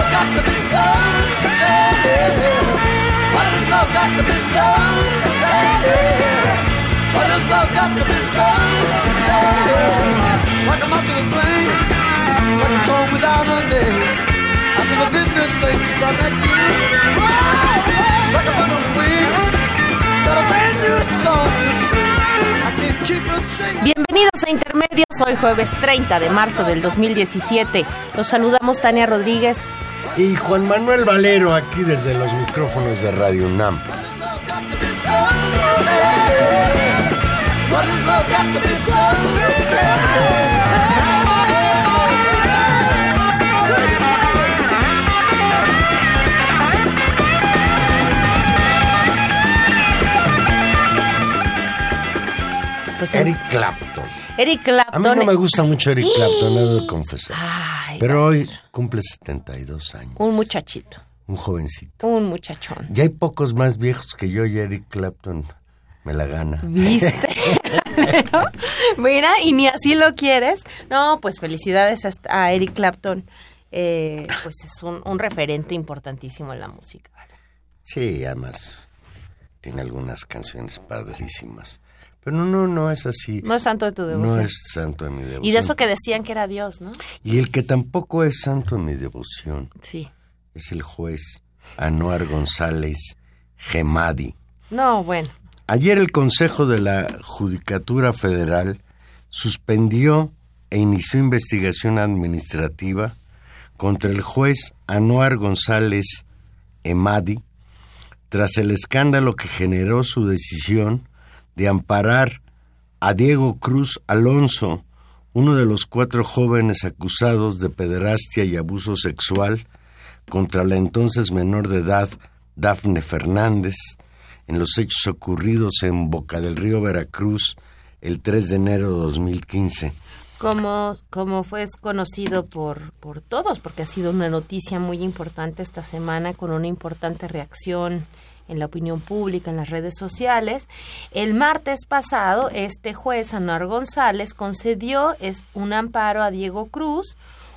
Love got to be so sad? Love got to be so sad? Love got to be so sad? Like a to a flame, like a song without a name. I've never been this safe. Like a the wing, got a brand new song to sing. Bienvenidos a Intermedios, hoy jueves 30 de marzo del 2017. Los saludamos Tania Rodríguez. Y Juan Manuel Valero aquí desde los micrófonos de Radio UNAM. Pues Eric Clapton. Eric A mí Clapton. no me gusta mucho Eric Clapton, he de confesar. Ay, Pero hoy cumple 72 años. un muchachito, Un jovencito. un muchachón. Ya hay pocos más viejos que yo y Eric Clapton me la gana. ¿Viste? ¿No? Mira, y ni así lo quieres. No, pues felicidades a, a Eric Clapton. Eh, pues es un, un referente importantísimo en la música. Sí, además tiene algunas canciones padrísimas. Pero no, no es así. No es santo de tu No devoción. es santo de mi devoción. y de eso que decían que era Dios, ¿no? Y el que tampoco es santo de mi devoción Sí. es el juez Anuar González Gemadi. No, bueno. Ayer el Consejo de la Judicatura Federal suspendió e inició investigación administrativa contra el juez Anuar González Emadi tras el escándalo que generó su decisión de amparar a Diego Cruz Alonso, uno de los cuatro jóvenes acusados de pederastia y abuso sexual contra la entonces menor de edad Dafne Fernández en los hechos ocurridos en Boca del Río Veracruz el 3 de enero de 2015. como, como fue conocido por, por todos, porque ha sido una noticia muy importante esta semana con una importante reacción en la opinión pública, en las redes sociales. El martes pasado, este juez, Anuar González, concedió es, un amparo a Diego Cruz,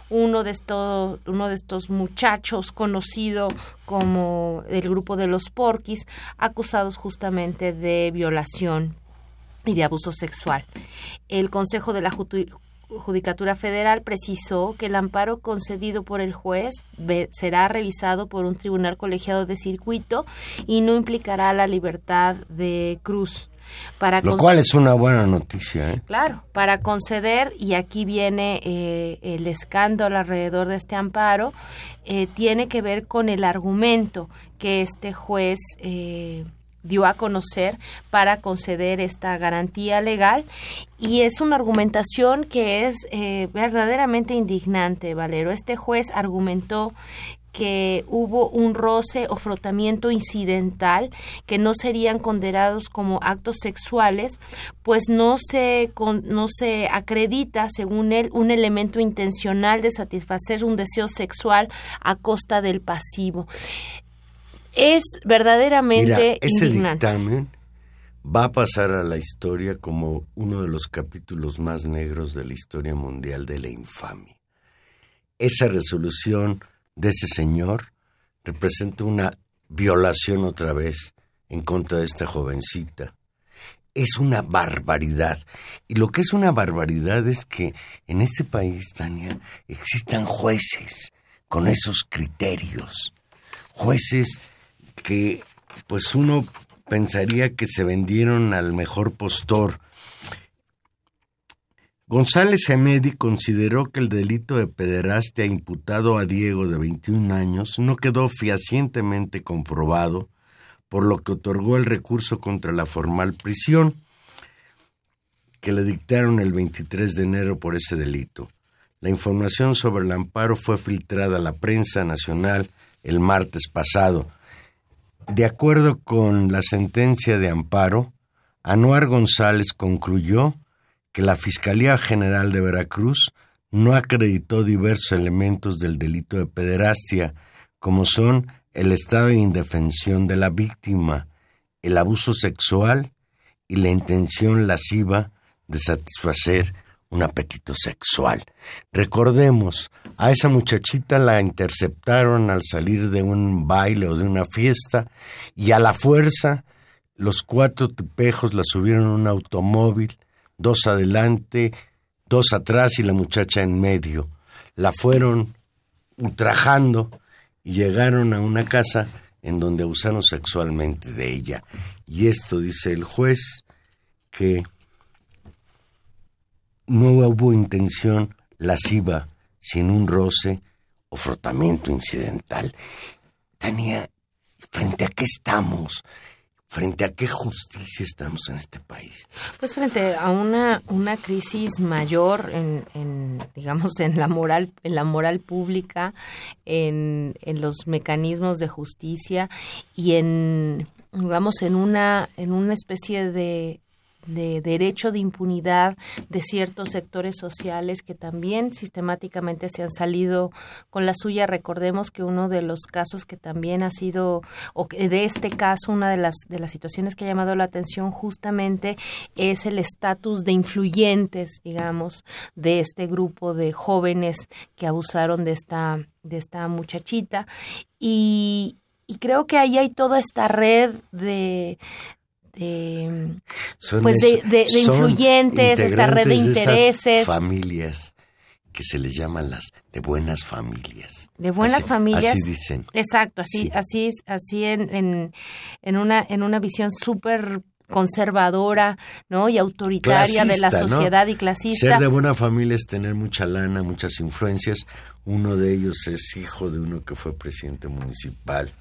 uno de estos, uno de estos muchachos conocido como el grupo de los Porquis, acusados justamente de violación y de abuso sexual. El Consejo de la Jutu- Judicatura Federal precisó que el amparo concedido por el juez será revisado por un tribunal colegiado de circuito y no implicará la libertad de Cruz. Para Lo cual es una buena noticia, ¿eh? Claro, para conceder, y aquí viene eh, el escándalo alrededor de este amparo, eh, tiene que ver con el argumento que este juez eh, dio a conocer para conceder esta garantía legal y es una argumentación que es eh, verdaderamente indignante, Valero. Este juez argumentó que hubo un roce o frotamiento incidental que no serían condenados como actos sexuales, pues no se con- no se acredita, según él, un elemento intencional de satisfacer un deseo sexual a costa del pasivo. Es Mira, verdaderamente ese indignante. dictamen va a pasar a la historia como uno de los capítulos más negros de la historia mundial de la infamia. Esa resolución de ese señor representa una violación otra vez en contra de esta jovencita. es una barbaridad. Y lo que es una barbaridad es que en este país, Tania, existan jueces con esos criterios. Jueces que, pues uno pensaría que se vendieron al mejor postor. González Emedi consideró que el delito de pederastia imputado a Diego de 21 años no quedó fehacientemente comprobado por lo que otorgó el recurso contra la formal prisión que le dictaron el 23 de enero por ese delito. La información sobre el amparo fue filtrada a la prensa nacional el martes pasado. De acuerdo con la sentencia de amparo, Anuar González concluyó que la Fiscalía General de Veracruz no acreditó diversos elementos del delito de pederastia, como son el estado de indefensión de la víctima, el abuso sexual y la intención lasciva de satisfacer un apetito sexual. Recordemos, a esa muchachita la interceptaron al salir de un baile o de una fiesta y a la fuerza los cuatro tipejos la subieron a un automóvil, dos adelante, dos atrás y la muchacha en medio. La fueron ultrajando y llegaron a una casa en donde abusaron sexualmente de ella. Y esto dice el juez que no hubo intención lasciva sin un roce o frotamiento incidental. Tania, ¿frente a qué estamos? ¿Frente a qué justicia estamos en este país? Pues frente a una, una crisis mayor en, digamos, en la moral, en la moral pública, en, en los mecanismos de justicia y en, digamos, en una, en una especie de de derecho de impunidad de ciertos sectores sociales que también sistemáticamente se han salido con la suya. Recordemos que uno de los casos que también ha sido, o que de este caso, una de las, de las situaciones que ha llamado la atención justamente es el estatus de influyentes, digamos, de este grupo de jóvenes que abusaron de esta, de esta muchachita. Y, y creo que ahí hay toda esta red de, de, pues de, influyentes, esta red de intereses. familias que se les llaman las de buenas familias. De buenas familias. Así dicen. Exacto, así, así, así en, en, una, en una visión súper conservadora, ¿no? Y autoritaria de la sociedad y clasista. Ser de buena familia es tener mucha lana, muchas influencias. Uno de ellos es hijo de uno que fue presidente municipal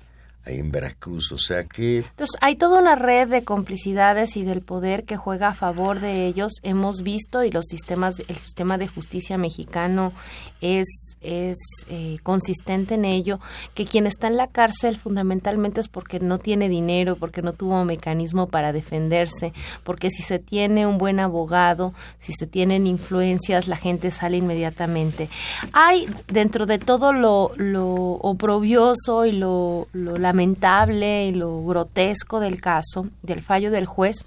ahí en Veracruz, o sea que... Entonces, hay toda una red de complicidades y del poder que juega a favor de ellos. Hemos visto, y los sistemas, el sistema de justicia mexicano es, es eh, consistente en ello, que quien está en la cárcel fundamentalmente es porque no tiene dinero, porque no tuvo mecanismo para defenderse, porque si se tiene un buen abogado, si se tienen influencias, la gente sale inmediatamente. Hay, dentro de todo lo, lo oprobioso y lo, lo lamentable y lo grotesco del caso, del fallo del juez,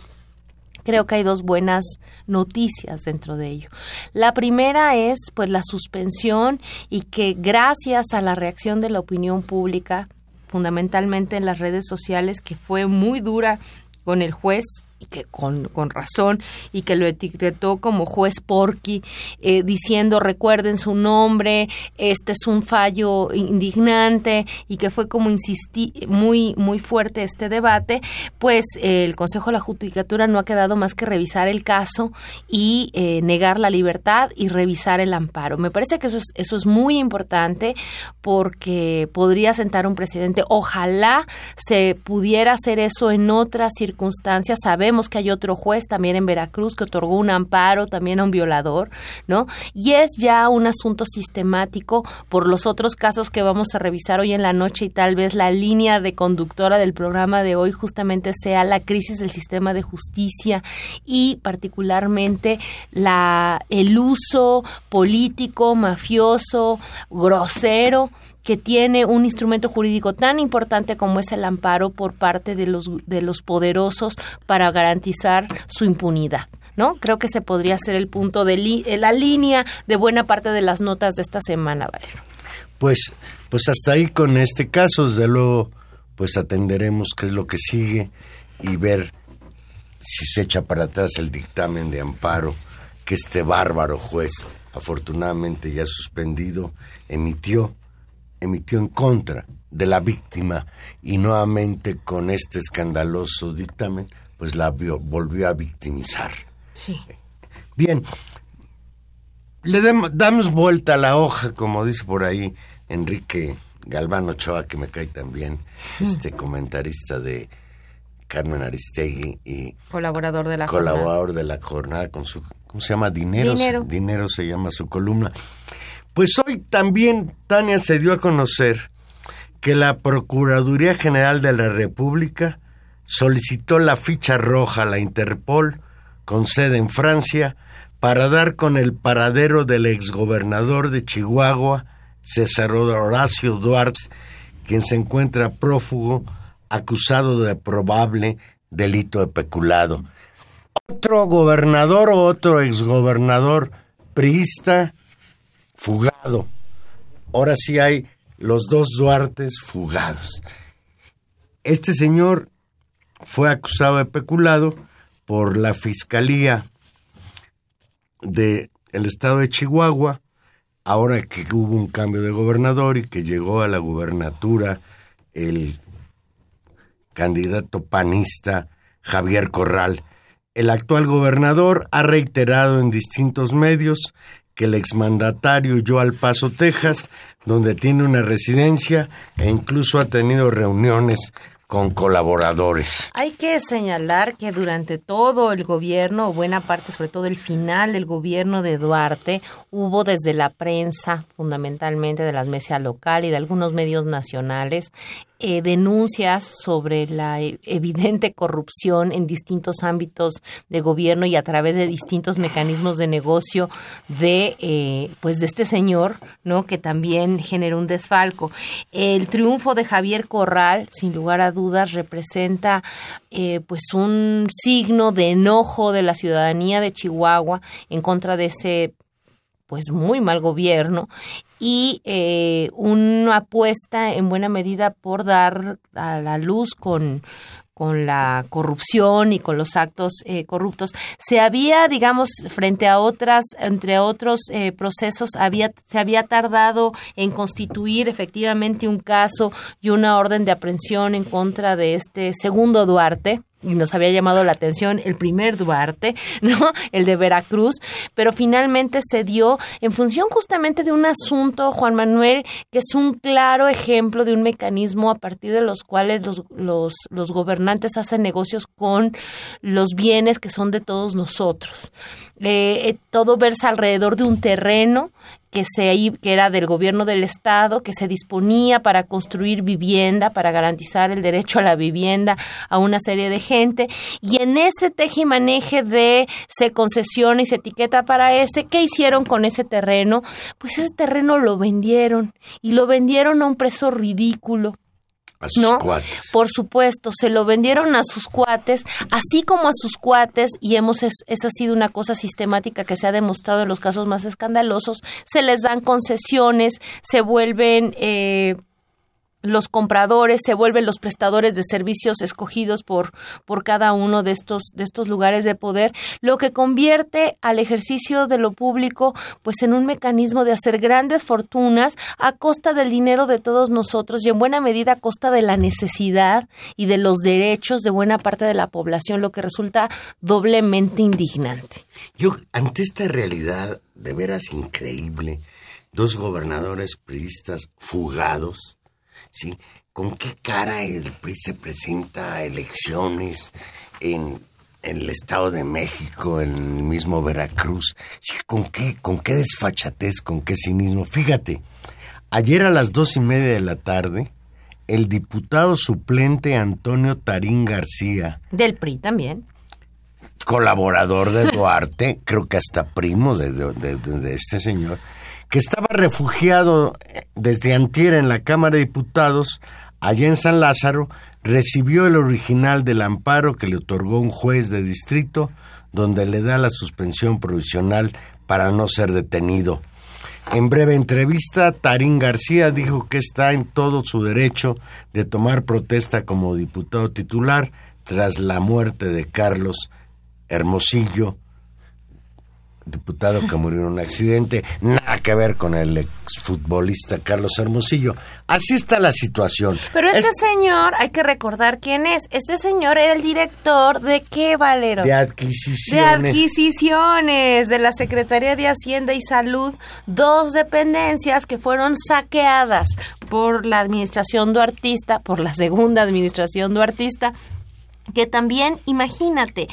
creo que hay dos buenas noticias dentro de ello. La primera es pues la suspensión y que gracias a la reacción de la opinión pública, fundamentalmente en las redes sociales, que fue muy dura con el juez que con, con, razón y que lo etiquetó como juez Porky eh, diciendo recuerden su nombre este es un fallo indignante y que fue como insistí muy muy fuerte este debate pues el Consejo de la Judicatura no ha quedado más que revisar el caso y eh, negar la libertad y revisar el amparo. Me parece que eso es eso es muy importante porque podría sentar un presidente. Ojalá se pudiera hacer eso en otras circunstancias. Saber Que hay otro juez también en Veracruz que otorgó un amparo también a un violador, ¿no? Y es ya un asunto sistemático por los otros casos que vamos a revisar hoy en la noche y tal vez la línea de conductora del programa de hoy justamente sea la crisis del sistema de justicia y particularmente la el uso político, mafioso, grosero que tiene un instrumento jurídico tan importante como es el amparo por parte de los, de los poderosos para garantizar su impunidad. ¿No? Creo que se podría ser el punto de la línea de buena parte de las notas de esta semana, Valero. Pues, pues hasta ahí con este caso, desde luego, pues atenderemos qué es lo que sigue y ver si se echa para atrás el dictamen de amparo que este bárbaro juez, afortunadamente ya suspendido, emitió, emitió en contra de la víctima y nuevamente con este escandaloso dictamen, pues la volvió a victimizar. Sí. Bien, le damos vuelta a la hoja, como dice por ahí Enrique Galván Ochoa, que me cae también, este comentarista de Carmen Aristegui y Colaborador de la jornada. colaborador de la jornada con su, ¿cómo se llama? Dinero. Dinero. Dinero se llama su columna. Pues hoy también, Tania, se dio a conocer que la Procuraduría General de la República solicitó la ficha roja a la Interpol, con sede en Francia, para dar con el paradero del exgobernador de Chihuahua, César Horacio Duarte, quien se encuentra prófugo, acusado de probable delito de peculado. Otro gobernador o otro exgobernador priista fugado. Ahora sí hay los dos Duartes fugados. Este señor fue acusado de peculado por la Fiscalía del estado de Chihuahua, ahora que hubo un cambio de gobernador y que llegó a la gubernatura el candidato panista Javier Corral. El actual gobernador ha reiterado en distintos medios que el exmandatario huyó al Paso, Texas, donde tiene una residencia e incluso ha tenido reuniones con colaboradores. Hay que señalar que durante todo el gobierno, buena parte, sobre todo el final del gobierno de Duarte, hubo desde la prensa, fundamentalmente de las mesas local y de algunos medios nacionales, eh, denuncias sobre la e- evidente corrupción en distintos ámbitos de gobierno y a través de distintos mecanismos de negocio de eh, pues de este señor no que también generó un desfalco. El triunfo de Javier Corral sin lugar a dudas representa eh, pues un signo de enojo de la ciudadanía de Chihuahua en contra de ese pues muy mal gobierno y eh, una apuesta en buena medida por dar a la luz con con la corrupción y con los actos eh, corruptos. Se había, digamos, frente a otras, entre otros eh, procesos, había, se había tardado en constituir efectivamente un caso y una orden de aprehensión en contra de este segundo Duarte, y nos había llamado la atención el primer Duarte, ¿no? El de Veracruz, pero finalmente se dio en función justamente de un asunto, Juan Manuel, que es un claro ejemplo de un mecanismo a partir de los cuales los, los, gobernantes hacen negocios con los bienes que son de todos nosotros. Eh, eh, todo versa alrededor de un terreno que, se, que era del gobierno del estado, que se disponía para construir vivienda, para garantizar el derecho a la vivienda a una serie de gente. Y en ese teje y maneje de se concesiona y se etiqueta para ese, ¿qué hicieron con ese terreno? Pues ese terreno lo vendieron y lo vendieron a un precio ridículo. A sus ¿no? cuates. Por supuesto, se lo vendieron a sus cuates, así como a sus cuates, y hemos es- esa ha sido una cosa sistemática que se ha demostrado en los casos más escandalosos, se les dan concesiones, se vuelven eh, los compradores, se vuelven los prestadores de servicios escogidos por, por cada uno de estos, de estos lugares de poder, lo que convierte al ejercicio de lo público pues en un mecanismo de hacer grandes fortunas a costa del dinero de todos nosotros y en buena medida a costa de la necesidad y de los derechos de buena parte de la población, lo que resulta doblemente indignante. Yo, ante esta realidad de veras increíble, dos gobernadores priistas fugados, ¿sí? ¿Con qué cara el PRI se presenta a elecciones en, en el Estado de México, en el mismo Veracruz? Sí, ¿Con qué, con qué desfachatez, con qué cinismo? Fíjate, ayer a las dos y media de la tarde, el diputado suplente Antonio Tarín García, Del PRI también. colaborador de Duarte, creo que hasta primo de, de- de- de este señor, que estaba refugiado eh, desde antier en la Cámara de Diputados, allá en San Lázaro, recibió el original del amparo que le otorgó un juez de distrito, donde le da la suspensión provisional para no ser detenido. En breve entrevista, Tarín García dijo que está en todo su derecho de tomar protesta como diputado titular, tras la muerte de Carlos Hermosillo, diputado que murió en un accidente, nada que ver con el exfutbolista Carlos Hermosillo. Así está la situación. Pero este Es señor, hay que recordar quién es. Este señor era el director de qué, Valero? de De adquisiciones. adquisiciones de la Secretaría de Hacienda y Salud, dos dependencias que fueron saqueadas por la administración duartista, por la segunda administración duartista, que también, imagínate,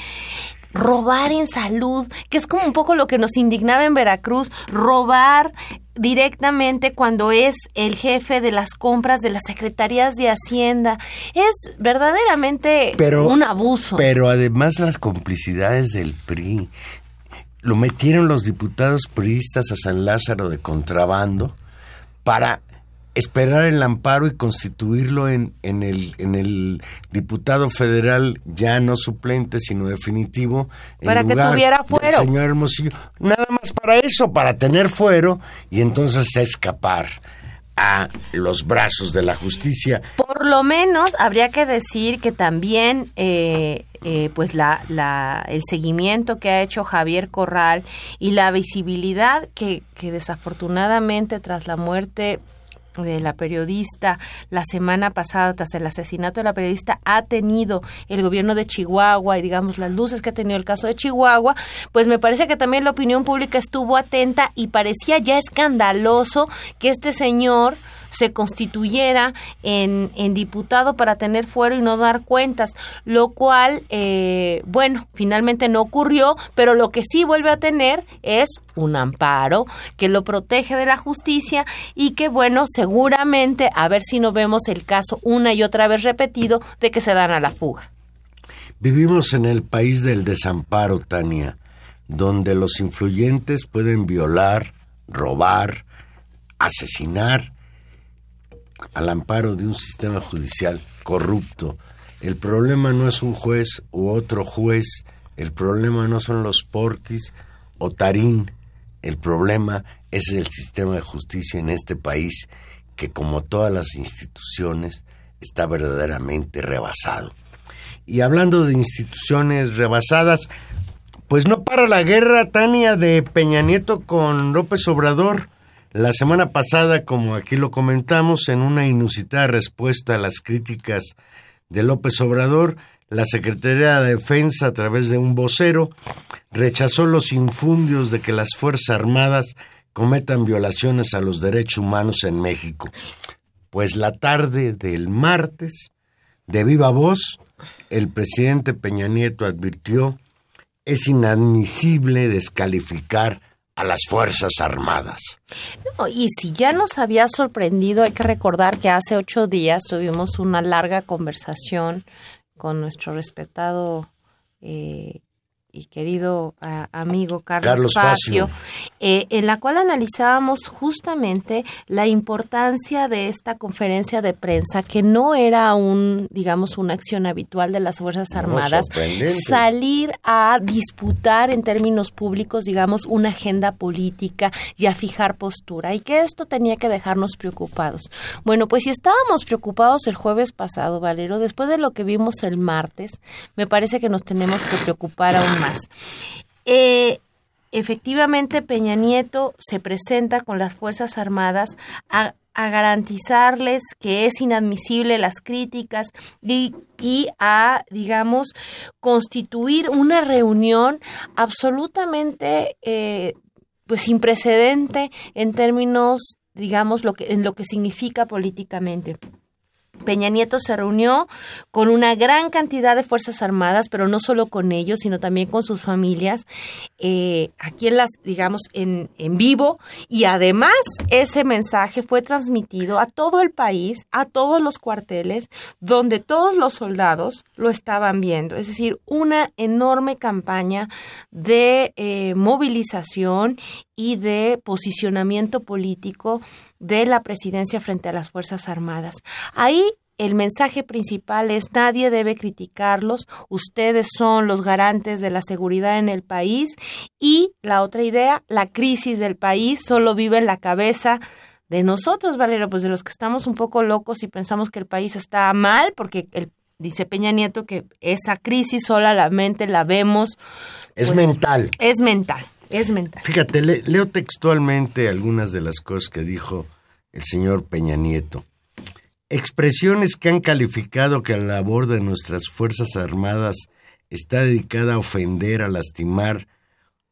robar en salud, que es como un poco lo que nos indignaba en Veracruz, robar directamente cuando es el jefe de las compras de las secretarías de Hacienda. Es verdaderamente pero, un abuso. Pero además las complicidades del PRI. Lo metieron los diputados priistas a San Lázaro de contrabando para esperar el amparo y constituirlo en, en, el, en el diputado federal ya no suplente, sino definitivo. en Para que tuviera fuero. Señor Hermosillo. Nada más para eso, para tener fuero y entonces escapar a los brazos de la justicia. Por lo menos habría que decir que también eh, eh, pues la, la, el seguimiento que ha hecho Javier Corral y la visibilidad que, que desafortunadamente tras la muerte de la periodista la semana pasada tras el asesinato de la periodista ha tenido el gobierno de Chihuahua y digamos las luces que ha tenido el caso de Chihuahua, pues me parece que también la opinión pública estuvo atenta y parecía ya escandaloso que este señor se constituyera en, en diputado para tener fuero y no dar cuentas, lo cual, eh, bueno, finalmente no ocurrió, pero lo que sí vuelve a tener es un amparo que lo protege de la justicia y que, bueno, seguramente, a ver si no vemos el caso una y otra vez repetido de que se dan a la fuga. Vivimos en el país del desamparo, Tania, donde los influyentes pueden violar, robar, asesinar al amparo de un sistema judicial corrupto. El problema no es un juez u otro juez, el problema no son los porquis o tarín, el problema es el sistema de justicia en este país que como todas las instituciones está verdaderamente rebasado. Y hablando de instituciones rebasadas, pues no para la guerra, Tania, de Peña Nieto con López Obrador. La semana pasada, como aquí lo comentamos, en una inusitada respuesta a las críticas de López Obrador, la Secretaría de Defensa, a través de un vocero, rechazó los infundios de que las Fuerzas Armadas cometan violaciones a los derechos humanos en México. Pues la tarde del martes, de viva voz, el presidente Peña Nieto advirtió es inadmisible descalificar a las Fuerzas Armadas. No, y si ya nos había sorprendido, hay que recordar que hace ocho días tuvimos una larga conversación con nuestro respetado eh, y querido a, amigo Carlos, Carlos Facio, Facio. eh, en la cual analizábamos justamente la importancia de esta conferencia de prensa, que no era un, digamos, una acción habitual de las Fuerzas Armadas, salir a disputar en términos públicos, digamos, una agenda política y a fijar postura, y que esto tenía que dejarnos preocupados. Bueno, pues si estábamos preocupados el jueves pasado, Valero, después de lo que vimos el martes, me parece que nos tenemos que preocupar aún Eh, efectivamente, Peña Nieto se presenta con las Fuerzas Armadas a, garantizarles que es inadmisible las críticas y, y a, digamos, constituir una reunión absolutamente, eh, pues, sin precedente en términos, digamos, lo que, en lo que significa políticamente. Peña Nieto se reunió con una gran cantidad de Fuerzas Armadas, pero no solo con ellos, sino también con sus familias, eh, aquí en las, digamos, en, en vivo. Y además ese mensaje fue transmitido a todo el país, a todos los cuarteles, donde todos los soldados lo estaban viendo. Es decir, una enorme campaña de eh, movilización y de posicionamiento político de la presidencia frente a las Fuerzas Armadas. Ahí el mensaje principal es nadie debe criticarlos, ustedes son los garantes de la seguridad en el país y la otra idea, la crisis del país solo vive en la cabeza de nosotros, Valero, pues de los que estamos un poco locos y pensamos que el país está mal porque el Dice Peña Nieto que esa crisis solamente la vemos. Es pues, mental. Es mental, es mental. Fíjate, le- leo textualmente algunas de las cosas que dijo el señor Peña Nieto. Expresiones que han calificado que la labor de nuestras Fuerzas Armadas está dedicada a ofender, a lastimar,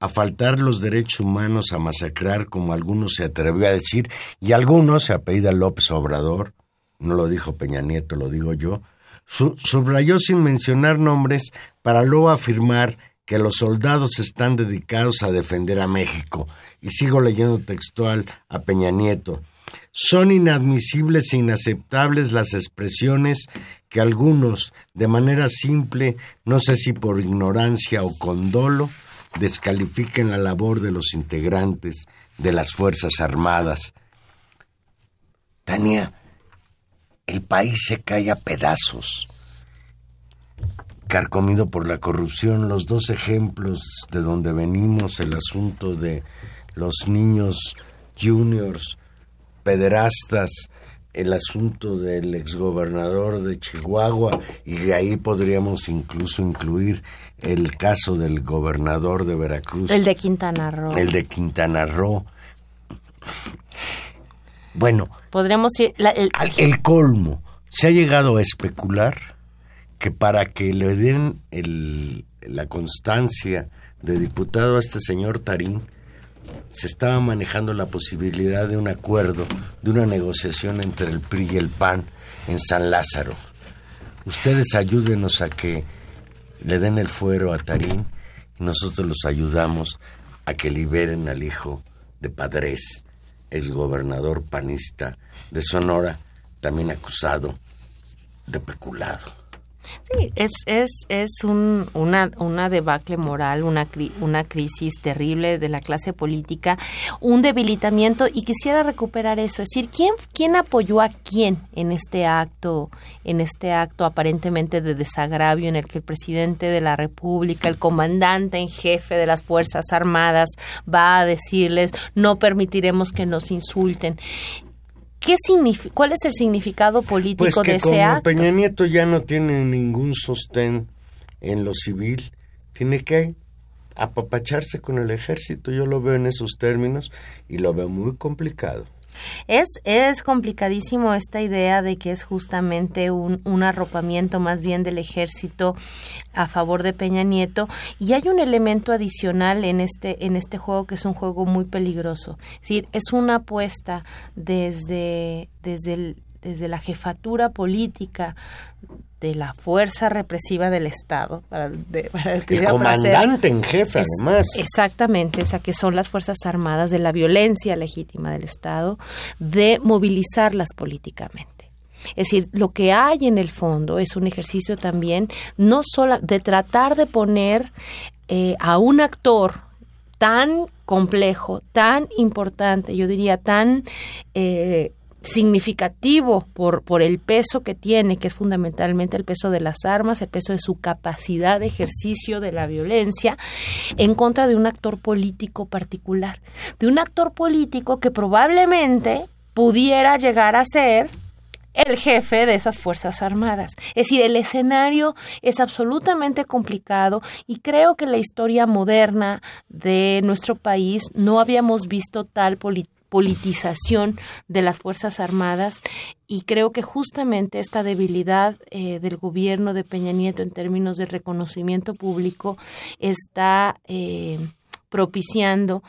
a faltar los derechos humanos, a masacrar, como algunos se atrevió a decir, y algunos, se apellida López Obrador, no lo dijo Peña Nieto, lo digo yo, su- subrayó sin mencionar nombres para luego afirmar que los soldados están dedicados a defender a México. Y sigo leyendo textual a Peña Nieto. Son inadmisibles e inaceptables las expresiones que algunos, de manera simple, no sé si por ignorancia o con dolo, descalifiquen la labor de los integrantes de las Fuerzas Armadas. Tania, el país se cae a pedazos, carcomido por la corrupción. Los dos ejemplos de donde venimos, el asunto de los niños juniors, pederastas, el asunto del exgobernador de Chihuahua, y de ahí podríamos incluso incluir el caso del gobernador de Veracruz. El de Quintana Roo. El de Quintana Roo. Bueno, Podremos ir. la- el- al- el colmo. Se ha llegado a especular que para que le den la constancia de diputado a este señor Tarín, se estaba manejando la posibilidad de un acuerdo, de una negociación entre el PRI y el PAN en San Lázaro. Ustedes ayúdenos a que le den el fuero a Tarín y nosotros los ayudamos a que liberen al hijo de Padres, exgobernador panista de Sonora, también acusado de peculado. Sí, es, es, es un, una, una debacle moral, una, una crisis terrible de la clase política, un debilitamiento y quisiera recuperar eso, es decir, ¿quién, quién apoyó a quién en este acto, en este acto aparentemente de desagravio en el que el presidente de la República, el comandante en jefe de las Fuerzas Armadas va a decirles no permitiremos que nos insulten? ¿Qué ¿Cuál es el significado político Pues de que ese como acto? Peña Nieto ya no tiene ningún sostén en lo civil, tiene que apapacharse con el ejército. Yo lo veo en esos términos y lo veo muy complicado. Es, es complicadísimo esta idea de que es justamente un, un arropamiento más bien del ejército a favor de Peña Nieto y hay un elemento adicional en este en este juego que es un juego muy peligroso. Es decir, es una apuesta desde desde desde la jefatura política de la fuerza represiva del Estado para, de- para- El para comandante en jefe, es- además. Exactamente, o sea, que son las Fuerzas Armadas de la violencia legítima del Estado, de movilizarlas políticamente. Es decir, lo que hay en el fondo es un ejercicio también, no solo de tratar de poner eh, a un actor tan complejo, tan importante, yo diría tan eh, significativo por, por el peso que tiene, que es fundamentalmente el peso de las armas, el peso de su capacidad de ejercicio de la violencia, en contra de un actor político particular, de un actor político que probablemente pudiera llegar a ser el jefe de esas Fuerzas Armadas. Es decir, el escenario es absolutamente complicado y creo que la historia moderna de nuestro país no habíamos visto tal poli- politización de las Fuerzas Armadas. Y creo que justamente esta debilidad eh, del gobierno de Peña Nieto en términos de reconocimiento público está eh, propiciando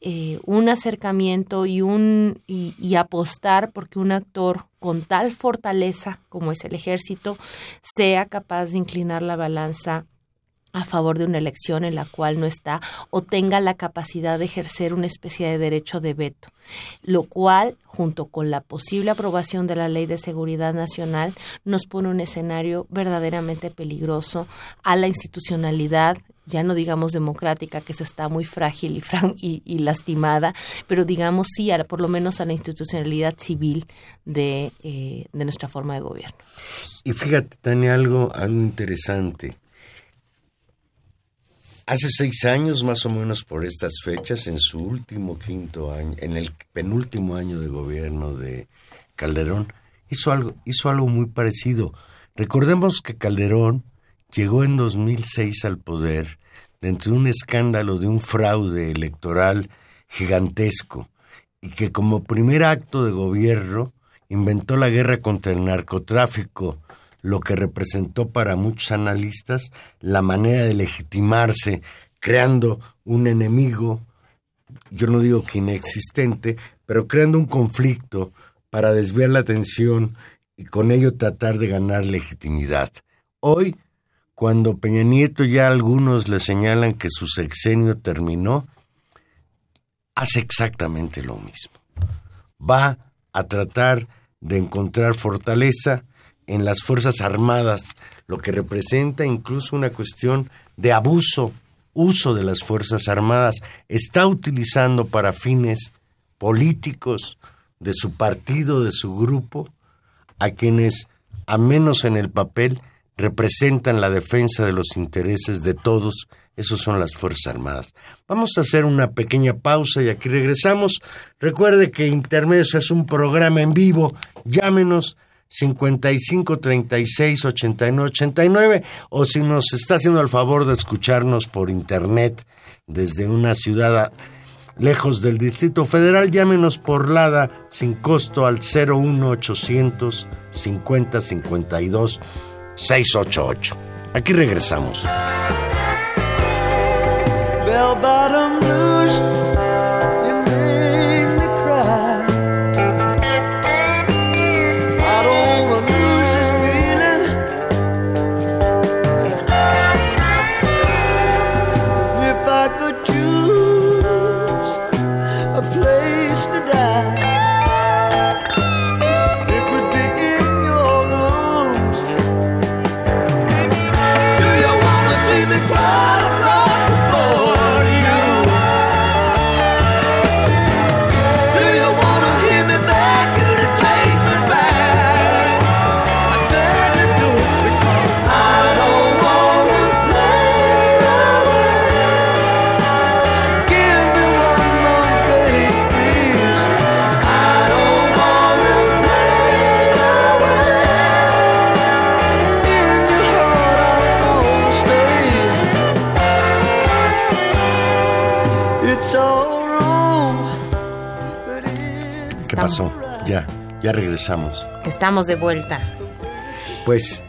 eh, un acercamiento y un y, y apostar porque un actor con tal fortaleza como es el ejército sea capaz de inclinar la balanza a favor de una elección en la cual no está o tenga la capacidad de ejercer una especie de derecho de veto, lo cual, junto con la posible aprobación de la Ley de Seguridad Nacional, nos pone un escenario verdaderamente peligroso a la institucionalidad ya no digamos democrática, que se está muy frágil y, y, y lastimada, pero digamos sí, a, por lo menos a la institucionalidad civil de, eh, de nuestra forma de gobierno. Y fíjate, Tania, algo, algo interesante. Hace seis años, más o menos por estas fechas, en su último quinto año, en el penúltimo año de gobierno de Calderón, hizo algo, hizo algo muy parecido. Recordemos que Calderón llegó en 2006 al poder dentro de un escándalo de un fraude electoral gigantesco y que como primer acto de gobierno inventó la guerra contra el narcotráfico, lo que representó para muchos analistas la manera de legitimarse, creando un enemigo, yo no digo que inexistente, pero creando un conflicto para desviar la atención y con ello tratar de ganar legitimidad. Hoy, cuando Peña Nieto ya algunos le señalan que su sexenio terminó, hace exactamente lo mismo. Va a tratar de encontrar fortaleza en las Fuerzas Armadas, lo que representa incluso una cuestión de abuso, uso de las Fuerzas Armadas. Está utilizando para fines políticos de su partido, de su grupo, a quienes, a menos en el papel, representan la defensa de los intereses de todos, esos son las Fuerzas Armadas. Vamos a hacer una pequeña pausa y aquí regresamos. Recuerde que Intermedios es un programa en vivo. Llámenos 55 36 89 89 o si nos está haciendo el favor de escucharnos por internet desde una ciudad lejos del Distrito Federal, llámenos por LADA sin costo al 01800 50 52 688. Aquí regresamos. Bell regresamos. Estamos de vuelta. Pues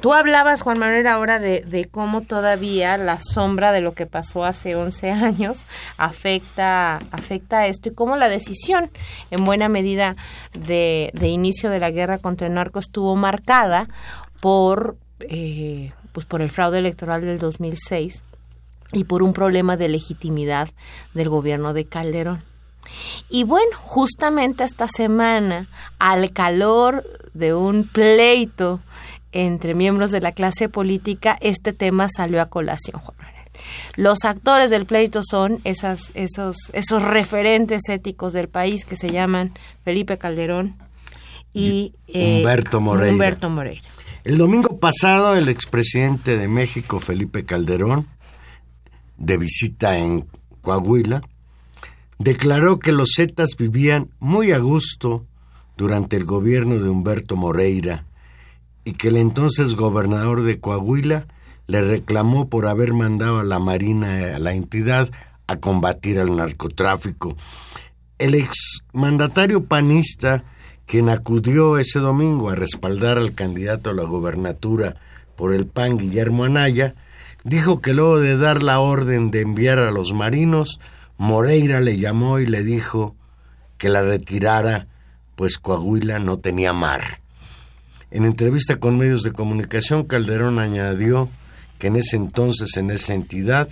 Tú hablabas, Juan Manuel, ahora de, de cómo todavía la sombra de lo que pasó hace 11 años afecta, afecta a esto y cómo la decisión, en buena medida, de, de inicio de la guerra contra el narco estuvo marcada por, eh, pues por el fraude electoral del 2006 y por un problema de legitimidad del gobierno de Calderón. Y bueno, justamente esta semana, al calor de un pleito entre miembros de la clase política, este tema salió a colación, Juan Manuel. Los actores del pleito son esas, esos, esos referentes éticos del país que se llaman Felipe Calderón y eh, Humberto Moreira. Humberto Moreira. El domingo pasado, el expresidente de México, Felipe Calderón, de visita en Coahuila, declaró que los Zetas vivían muy a gusto durante el gobierno de Humberto Moreira y que el entonces gobernador de Coahuila le reclamó por haber mandado a la Marina a la entidad a combatir al narcotráfico. El exmandatario panista, quien acudió ese domingo a respaldar al candidato a la gobernatura por el PAN, Guillermo Anaya, dijo que luego de dar la orden de enviar a los marinos, Moreira le llamó y le dijo que la retirara, pues Coahuila no tenía mar. En entrevista con medios de comunicación, Calderón añadió que en ese entonces, en esa entidad,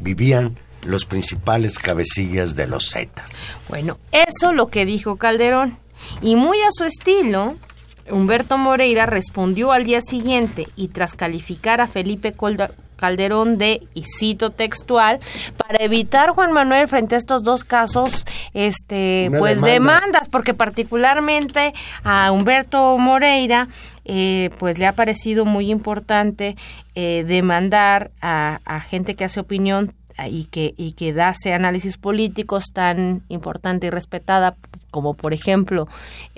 vivían los principales cabecillas de los Zetas. Bueno, eso lo que dijo Calderón. Y muy a su estilo, Humberto Moreira respondió al día siguiente y tras calificar a Felipe Colda- Calderón de, y cito textual, para evitar Juan Manuel frente a estos dos casos, este, Una pues demanda. demandas, porque particularmente a Humberto Moreira, eh, pues le ha parecido muy importante eh, demandar a, a gente que hace opinión y que, y que hace análisis políticos tan importante y respetada como por ejemplo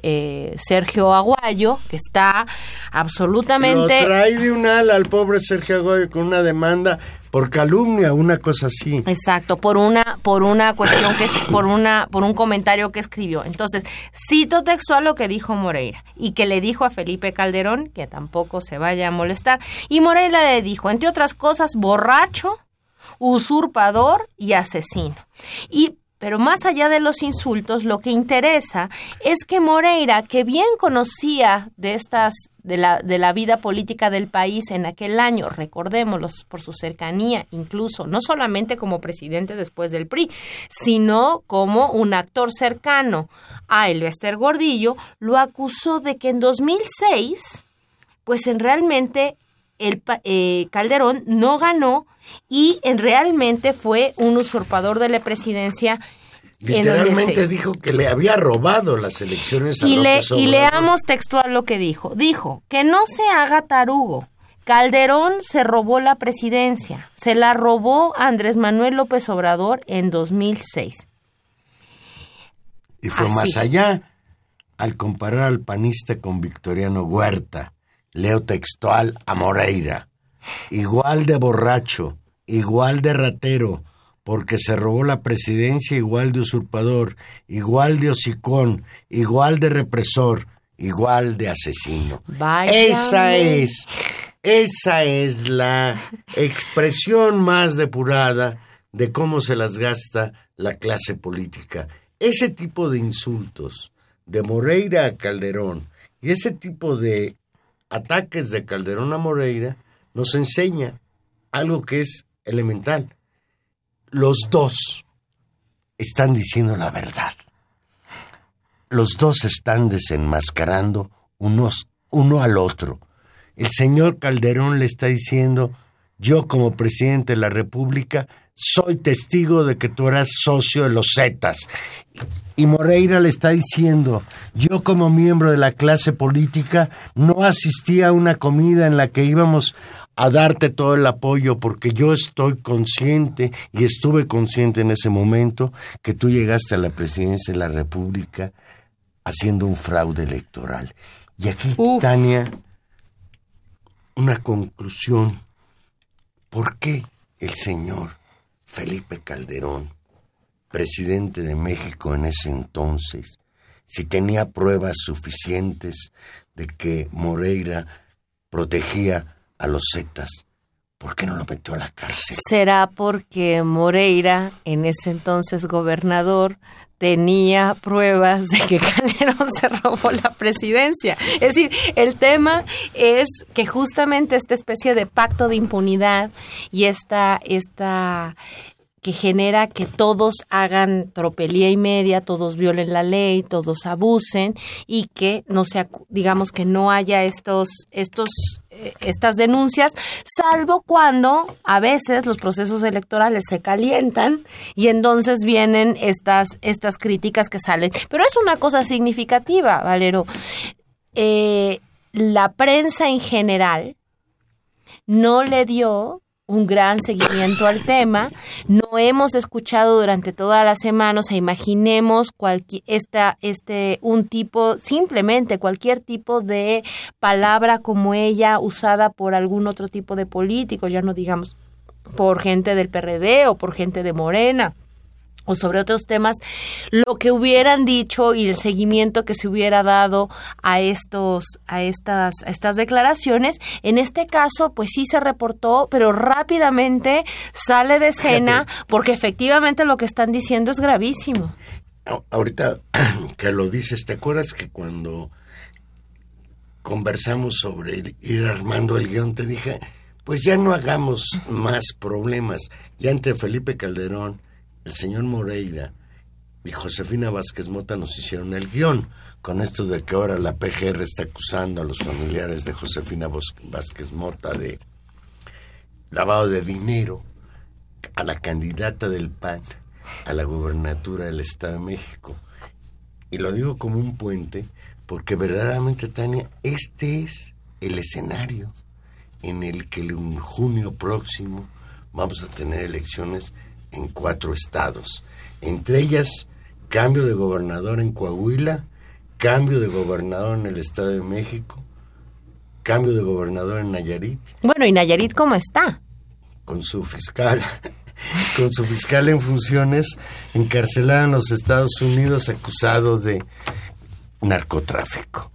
eh, Sergio Aguayo, que está absolutamente... Lo trae de un ala al pobre Sergio Aguayo con una demanda por calumnia, una cosa así. Exacto, por una por una cuestión que es por una por un comentario que escribió. Entonces, cito textual lo que dijo Moreira y que le dijo a Felipe Calderón que tampoco se vaya a molestar y Moreira le dijo, entre otras cosas, borracho, usurpador y asesino. Y pero más allá de los insultos, lo que interesa es que Moreira, que bien conocía de estas de la, de la vida política del país en aquel año, recordémoslo por su cercanía, incluso no solamente como presidente después del PRI, sino como un actor cercano a Elvester Gordillo, lo acusó de que en 2006, pues en realmente el eh, Calderón no ganó y en realmente fue un usurpador de la presidencia. Literalmente dijo que le había robado las elecciones a y, le, López y leamos textual lo que dijo. Dijo que no se haga tarugo. Calderón se robó la presidencia. Se la robó a Andrés Manuel López Obrador en 2006. Y fue Así. más allá al comparar al panista con Victoriano Huerta. Leo textual a Moreira. Igual de borracho, igual de ratero, porque se robó la presidencia igual de usurpador, igual de hocicón, igual de represor, igual de asesino. Esa es, esa es la expresión más depurada de cómo se las gasta la clase política. Ese tipo de insultos de Moreira a Calderón y ese tipo de ataques de Calderón a Moreira nos enseña algo que es elemental. Los dos están diciendo la verdad. Los dos están desenmascarando unos, uno al otro. El señor Calderón le está diciendo, yo como presidente de la República soy testigo de que tú eras socio de los Zetas. Y Moreira le está diciendo, yo como miembro de la clase política no asistí a una comida en la que íbamos a darte todo el apoyo porque yo estoy consciente y estuve consciente en ese momento que tú llegaste a la presidencia de la República haciendo un fraude electoral. Y aquí, Uf. Tania, una conclusión. ¿Por qué el señor Felipe Calderón, presidente de México en ese entonces, si tenía pruebas suficientes de que Moreira protegía a los Zetas, ¿por qué no lo metió a la cárcel? Será porque Moreira, en ese entonces gobernador, tenía pruebas de que Calderón se robó la presidencia. Es decir, el tema es que justamente esta especie de pacto de impunidad y esta, esta que genera que todos hagan tropelía y media, todos violen la ley, todos abusen y que no sea, digamos que no haya estos, estos, eh, estas denuncias, salvo cuando a veces los procesos electorales se calientan y entonces vienen estas, estas críticas que salen. Pero es una cosa significativa, Valero. Eh, la prensa en general no le dio un gran seguimiento al tema. No hemos escuchado durante toda la semana, o sea, imaginemos cualquier, esta, este, un tipo, simplemente cualquier tipo de palabra como ella usada por algún otro tipo de político, ya no digamos por gente del PRD o por gente de Morena o sobre otros temas, lo que hubieran dicho y el seguimiento que se hubiera dado a estos, a estas, a estas declaraciones. En este caso, pues sí se reportó, pero rápidamente sale de escena porque efectivamente lo que están diciendo es gravísimo. Ahorita que lo dices, ¿te acuerdas que cuando conversamos sobre ir- ir armando el guion, te dije, pues ya no hagamos más problemas. Ya entre Felipe Calderón, el señor Moreira y Josefina Vázquez Mota nos hicieron el guion, con esto de que ahora la PGR está acusando a los familiares de Josefina Vázquez Mota de lavado de dinero a la candidata del PAN a la gubernatura del Estado de México. Y lo digo como un puente porque verdaderamente, Tania, este es el escenario en el que en junio próximo vamos a tener elecciones en cuatro estados, entre ellas cambio de gobernador en Coahuila, cambio de gobernador en el Estado de México, cambio de gobernador en Nayarit, Bueno, ¿y Nayarit cómo está? con su fiscal, con su fiscal en funciones, encarcelado en los Estados Unidos acusado de narcotráfico.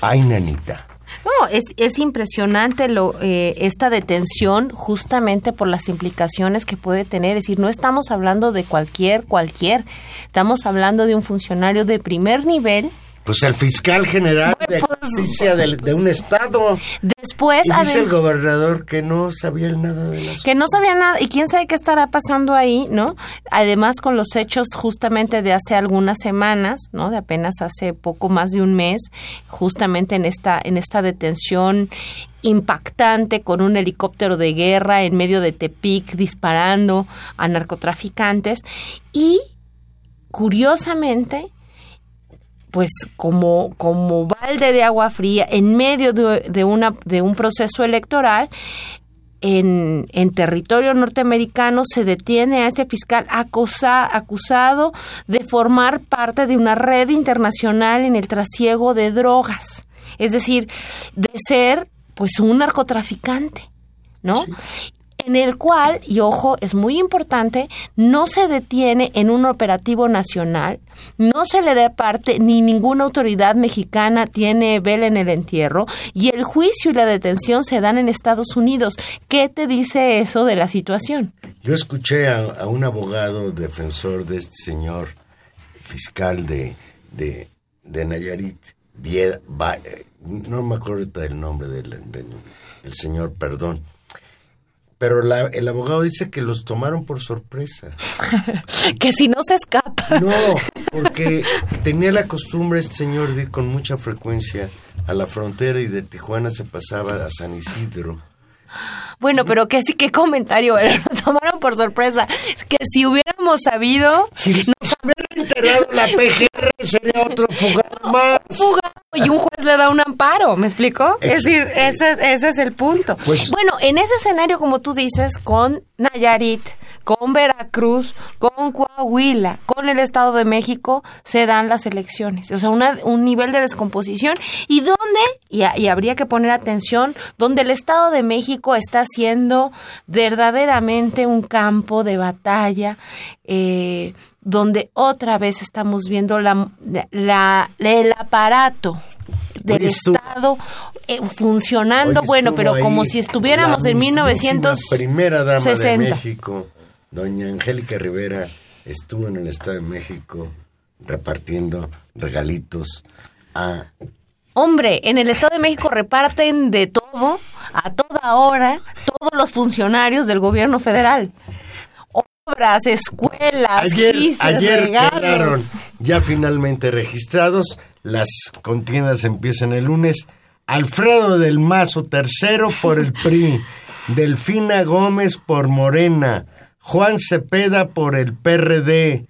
Ay, nanita. No, es, es impresionante lo, eh, esta detención justamente por las implicaciones que puede tener. Es decir, no estamos hablando de cualquier, cualquier. Estamos hablando de un funcionario de primer nivel. Pues el fiscal general de Bueno, pues- justicia de, un estado. Después, Y dice el gobernador que no sabía nada de las que no sabía nada y quién sabe qué estará pasando ahí, ¿no? Además con los hechos justamente de hace algunas semanas, ¿no? De apenas hace poco más de un mes, justamente en esta en esta detención impactante con un helicóptero de guerra en medio de Tepic disparando a narcotraficantes y curiosamente pues como, como balde de agua fría en medio de, una, de un proceso electoral, en, en territorio norteamericano se detiene a este fiscal acosa- acusado de formar parte de una red internacional en el trasiego de drogas. Es decir, de ser pues un narcotraficante, ¿no? En el cual, y ojo, es muy importante, no se detiene en un operativo nacional, no se le da parte, ni ninguna autoridad mexicana tiene vela en el entierro, y el juicio y la detención se dan en Estados Unidos. ¿Qué te dice eso de la situación? Yo escuché a, a un abogado defensor de este señor fiscal de, de, de Nayarit, Vie- Va- eh, no me acuerdo del nombre del- del señor, perdón. Pero la- el abogado dice que los tomaron por sorpresa. Que si no se escapa. No, porque tenía la costumbre este señor de ir con mucha frecuencia a la frontera y de Tijuana se pasaba a San Isidro. Bueno, pero que sí, qué comentario, era? lo tomaron por sorpresa. Es que si hubiéramos sabido, Si se hubiera enterado la PGR sería otro fugado más. fugado y un juez le da un amparo, ¿me explico? Es decir, ese, ese es el punto. Pues- bueno, en ese escenario, como tú dices, con Nayarit, con Veracruz, con Coahuila, con el Estado de México, se dan las elecciones. O sea, una- un nivel de descomposición. ¿Y dónde? Y, a- y habría que poner atención, donde el Estado de México está siendo verdaderamente un campo de batalla, eh, donde otra vez estamos viendo la, la- el aparato del Estado eh, funcionando, bueno, pero como si estuviéramos la en mismísima primera dama de 1960. México, doña Angélica Rivera, estuvo en el Estado de México repartiendo regalitos a Hombre, en el Estado de México reparten de todo, a toda hora, todos los funcionarios del gobierno federal. Obras, escuelas, Ayer, ayer regalos. quedaron ya finalmente registrados. Las contiendas empiezan el lunes. Alfredo del Mazo, tercero por el PRI. Delfina Gómez por Morena. Juan Cepeda por el PRD.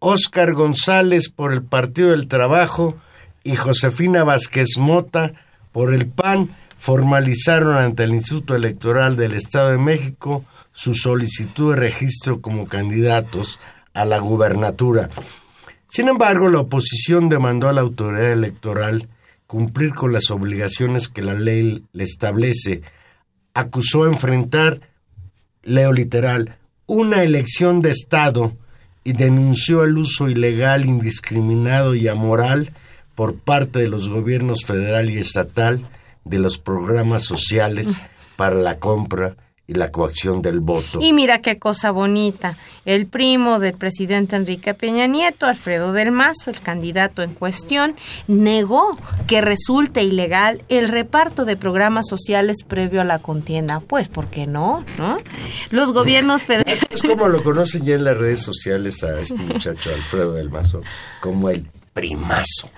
Óscar González por el Partido del Trabajo. Y Josefina Vázquez Mota por el PAN formalizaron ante el Instituto Electoral del Estado de México su solicitud de registro como candidatos a la gubernatura. Sin embargo, la oposición demandó a la autoridad electoral cumplir con las obligaciones que la ley le establece. Acusó enfrentar, leo literal, una elección de Estado y denunció el uso ilegal, indiscriminado y amoral por parte de los gobiernos federal y estatal de los programas sociales para la compra y la coacción del voto. Y mira qué cosa bonita. El primo del presidente Enrique Peña Nieto, Alfredo del Mazo, el candidato en cuestión, negó que resulte ilegal el reparto de programas sociales previo a la contienda. Pues, ¿por qué no? ¿No? Los gobiernos federales. Es como lo conocen ya en las redes sociales a este muchacho Alfredo del Mazo, como el primazo.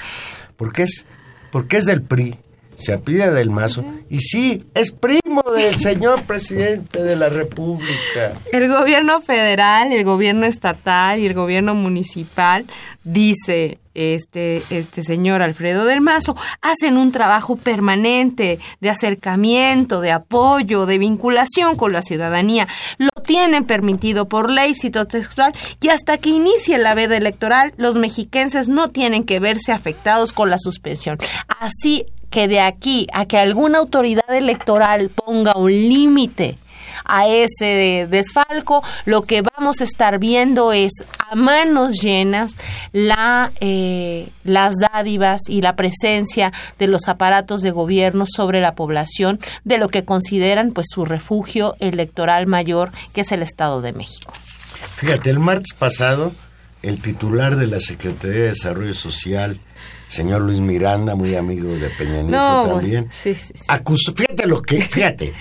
Porque es, porque es del PRI, se apida del Mazo, y sí, es primo del señor presidente de la República. El gobierno federal, el gobierno estatal y el gobierno municipal, dice este, este señor Alfredo del Mazo, hacen un trabajo permanente de acercamiento, de apoyo, de vinculación con la ciudadanía. Lo tienen permitido por ley, cito textual, y hasta que inicie la veda electoral, los mexiquenses no tienen que verse afectados con la suspensión. Así que de aquí a que alguna autoridad electoral ponga un límite a ese desfalco, lo que vamos a estar viendo es a manos llenas la, eh, las dádivas y la presencia de los aparatos de gobierno sobre la población de lo que consideran pues su refugio electoral mayor, que es el Estado de México. Fíjate, el martes pasado, el titular de la Secretaría de Desarrollo Social, señor Luis Miranda, muy amigo de Peña Nieto también, sí, sí, sí. acusó, fíjate lo que, fíjate,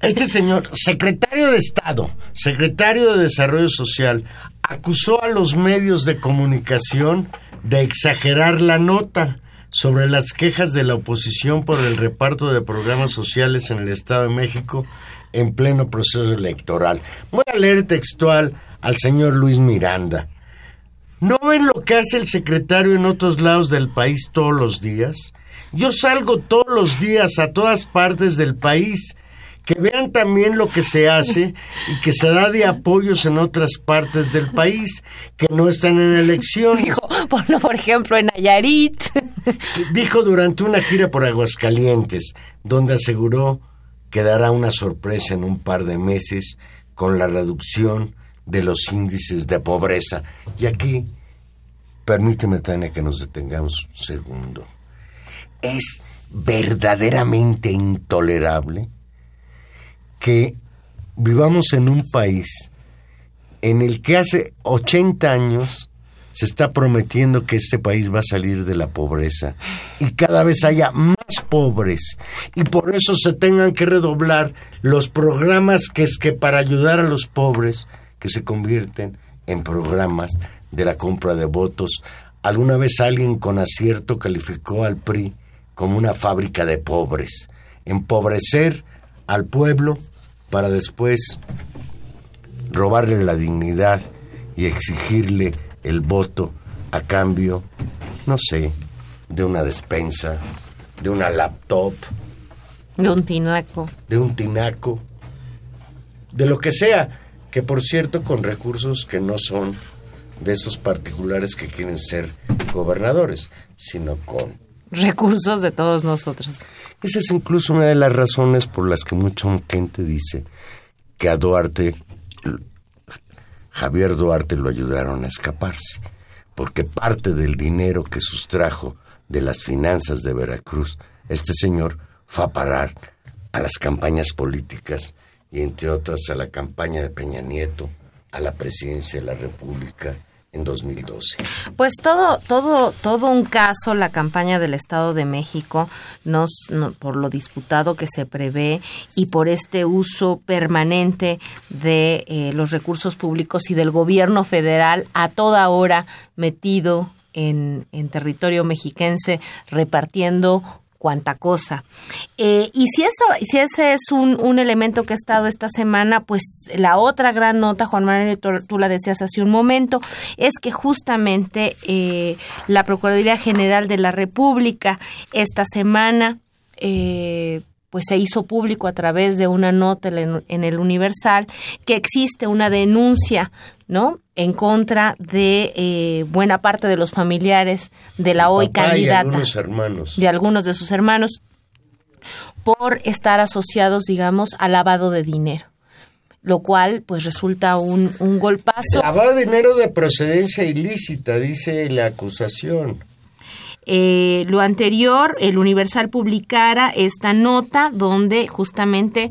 este señor, secretario de Estado, secretario de Desarrollo Social, acusó a los medios de comunicación de exagerar la nota sobre las quejas de la oposición por el reparto de programas sociales en el Estado de México en pleno proceso electoral. Voy a leer textual al señor Luis Miranda. ¿No ven lo que hace el secretario en otros lados del país todos los días? Yo salgo todos los días a todas partes del país que vean también lo que se hace y que se da de apoyos en otras partes del país que no están en elecciones. Dijo, por, por ejemplo, en Nayarit. Dijo durante una gira por Aguascalientes, donde aseguró que dará una sorpresa en un par de meses con la reducción de los índices de pobreza. Y aquí, permíteme, Tania, que nos detengamos un segundo. Es verdaderamente intolerable que vivamos en un país en el que hace 80 años se está prometiendo que este país va a salir de la pobreza y cada vez haya más pobres y por eso se tengan que redoblar los programas que es que para ayudar a los pobres que se convierten en programas de la compra de votos. Alguna vez alguien con acierto calificó al PRI como una fábrica de pobres. Empobrecer al pueblo para después robarle la dignidad y exigirle el voto a cambio, no sé, de una despensa, de una laptop, de un tinaco, de un tinaco, de lo que sea, que por cierto con recursos que no son de esos particulares que quieren ser gobernadores, sino con recursos de todos nosotros. Esa es incluso una de las razones por las que mucha gente dice que a Duarte, Javier Duarte lo ayudaron a escaparse, porque parte del dinero que sustrajo de las finanzas de Veracruz, este señor fue a parar a las campañas políticas y entre otras a la campaña de Peña Nieto, a la presidencia de la República en 2012. Pues todo, todo, todo un caso, la campaña del Estado de México, nos, por lo disputado que se prevé y por este uso permanente de eh, los recursos públicos y del gobierno federal a toda hora metido en, en territorio mexiquense repartiendo cuánta cosa. Eh, y si eso, si ese es un, un, elemento que ha estado esta semana, pues la otra gran nota, Juan Manuel, tú, la decías hace un momento, es que justamente eh, la Procuraduría General de la República esta semana eh, pues se hizo público a través de una nota en el Universal que existe una denuncia, ¿no? En contra de eh, buena parte de los familiares de la hoy candidata. De algunos hermanos. De algunos de sus hermanos por estar asociados, digamos, al lavado de dinero lo cual pues resulta un, un golpazo. Lavado de dinero de procedencia ilícita, dice la acusación. Eh, lo anterior, el Universal publicara esta nota donde justamente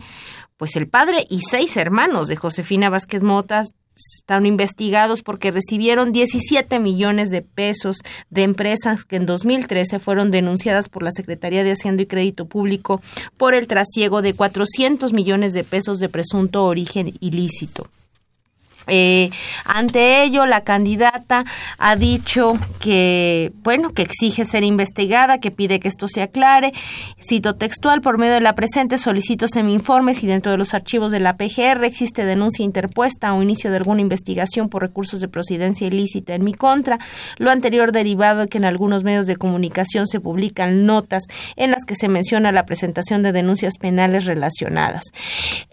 pues el padre y seis hermanos de Josefina Vázquez Motas están investigados porque recibieron 17 millones de pesos de empresas que en 2013 fueron denunciadas por la Secretaría de Hacienda y Crédito Público por el trasiego de 400 millones de pesos de presunto origen ilícito. Eh, ante ello, la candidata ha dicho que, bueno, que exige ser investigada, que pide que esto se aclare. Cito textual, por medio de la presente solicito semi-informes y dentro de los archivos de la PGR existe denuncia interpuesta o inicio de alguna investigación por recursos de procedencia ilícita en mi contra. Lo anterior derivado de que en algunos medios de comunicación se publican notas en las que se menciona la presentación de denuncias penales relacionadas.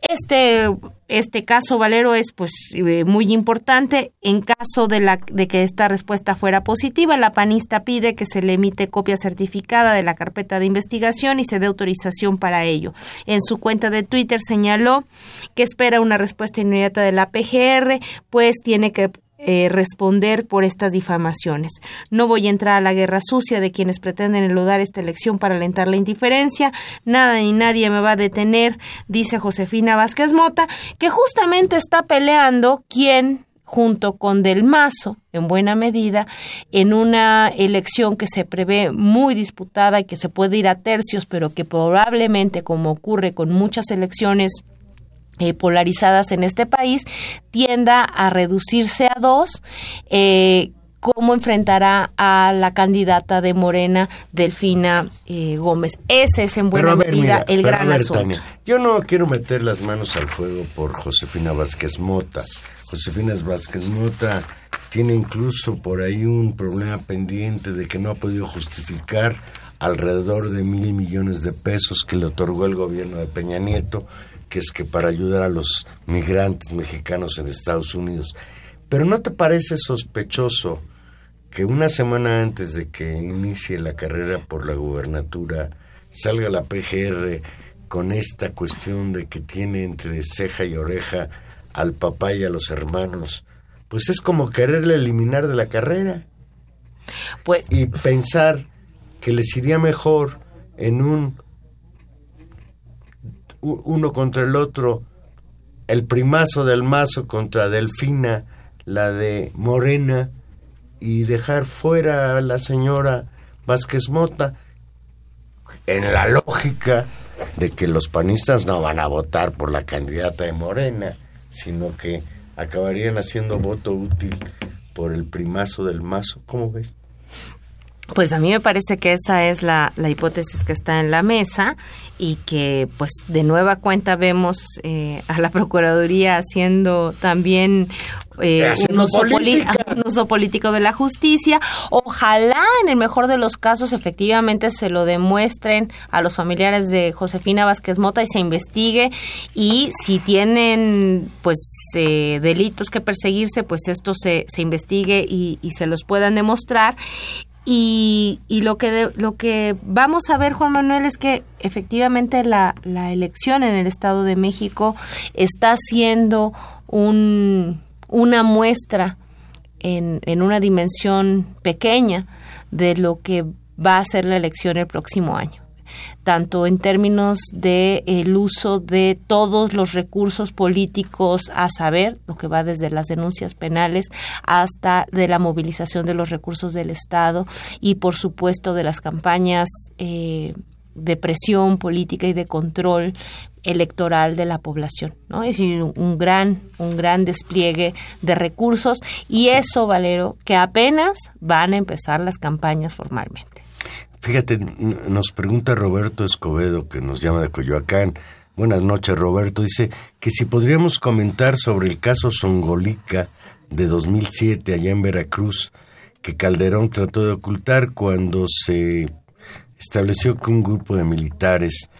Este este caso, Valero, es pues eh, muy importante. En caso de, la, de que esta respuesta fuera positiva, la panista pide que se le emite copia certificada de la carpeta de investigación y se dé autorización para ello. En su cuenta de Twitter señaló que espera una respuesta inmediata de la PGR, pues tiene que eh, responder por estas difamaciones. No voy a entrar a la guerra sucia de quienes pretenden eludar esta elección para alentar la indiferencia. Nada ni nadie me va a detener, dice Josefina Vázquez Mota, que justamente está peleando quién junto con Del Mazo, en buena medida, en una elección que se prevé muy disputada y que se puede ir a tercios, pero que probablemente, como ocurre con muchas elecciones eh, polarizadas en este país tienda a reducirse a dos. Eh, cómo enfrentará a la candidata de Morena, Delfina eh, Gómez. Ese es en buena medida el gran asunto. yo no quiero meter las manos al fuego por Josefina Vázquez Mota. Josefina Vázquez Mota tiene incluso por ahí un problema pendiente de que no ha podido justificar alrededor de mil millones de pesos que le otorgó el gobierno de Peña Nieto que es que para ayudar a los migrantes mexicanos en Estados Unidos. Pero ¿no te parece sospechoso que una semana antes de que inicie la carrera por la gubernatura salga la PGR con esta cuestión de que tiene entre ceja y oreja al papá y a los hermanos? Pues es como quererle eliminar de la carrera. Pues, y pensar que les iría mejor en un uno contra el otro, el primazo del mazo contra Delfina, la de Morena, y dejar fuera a la señora Vázquez Mota, en la lógica de que los panistas no van a votar por la candidata de Morena, sino que acabarían haciendo voto útil por el primazo del mazo. ¿Cómo ves? Pues a mí me parece que esa es la, la, hipótesis que está en la mesa y que pues de nueva cuenta vemos eh, a la Procuraduría haciendo también eh, un, uso un, uso político de la justicia. Ojalá en el mejor de los casos efectivamente se lo demuestren a los familiares de Josefina Vázquez Mota y se investigue. Y si tienen pues eh, delitos que perseguirse pues esto se, se investigue y, y se los puedan demostrar y, y lo que lo que vamos a ver Juan Manuel es que efectivamente la, la elección en el Estado de México está siendo un, una muestra en, en una dimensión pequeña de lo que va a ser la elección el próximo año tanto en términos de el uso de todos los recursos políticos a saber, lo que va desde las denuncias penales hasta de la movilización de los recursos del Estado y por supuesto de las campañas eh, de presión política y de control electoral de la población, ¿no? Es un gran, un gran despliegue de recursos y eso, Valero, que apenas van a empezar las campañas formalmente. Fíjate, nos pregunta Roberto Escobedo, que nos llama de Coyoacán. Buenas noches, Roberto. Dice que si podríamos comentar sobre el caso Songolica de 2007 allá en Veracruz, que Calderón trató de ocultar cuando se estableció que un grupo de militares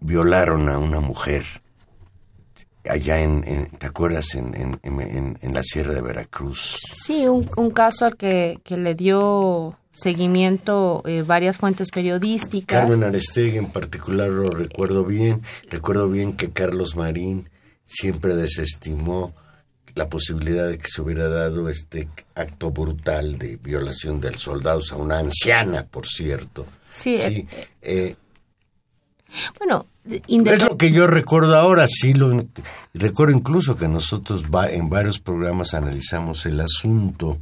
violaron a una mujer allá en, ¿te acuerdas? En, en, la Sierra de Veracruz. Sí, un, un caso al que, que le dio seguimiento eh, varias fuentes periodísticas. Carmen Arestegui en particular lo recuerdo bien. Recuerdo bien que Carlos Marín siempre desestimó la posibilidad de que se hubiera dado este acto brutal de violación de soldados a una anciana, por cierto. Sí. sí eh, eh, bueno, es lo que yo recuerdo ahora, sí lo recuerdo incluso que nosotros va, en varios programas analizamos el asunto.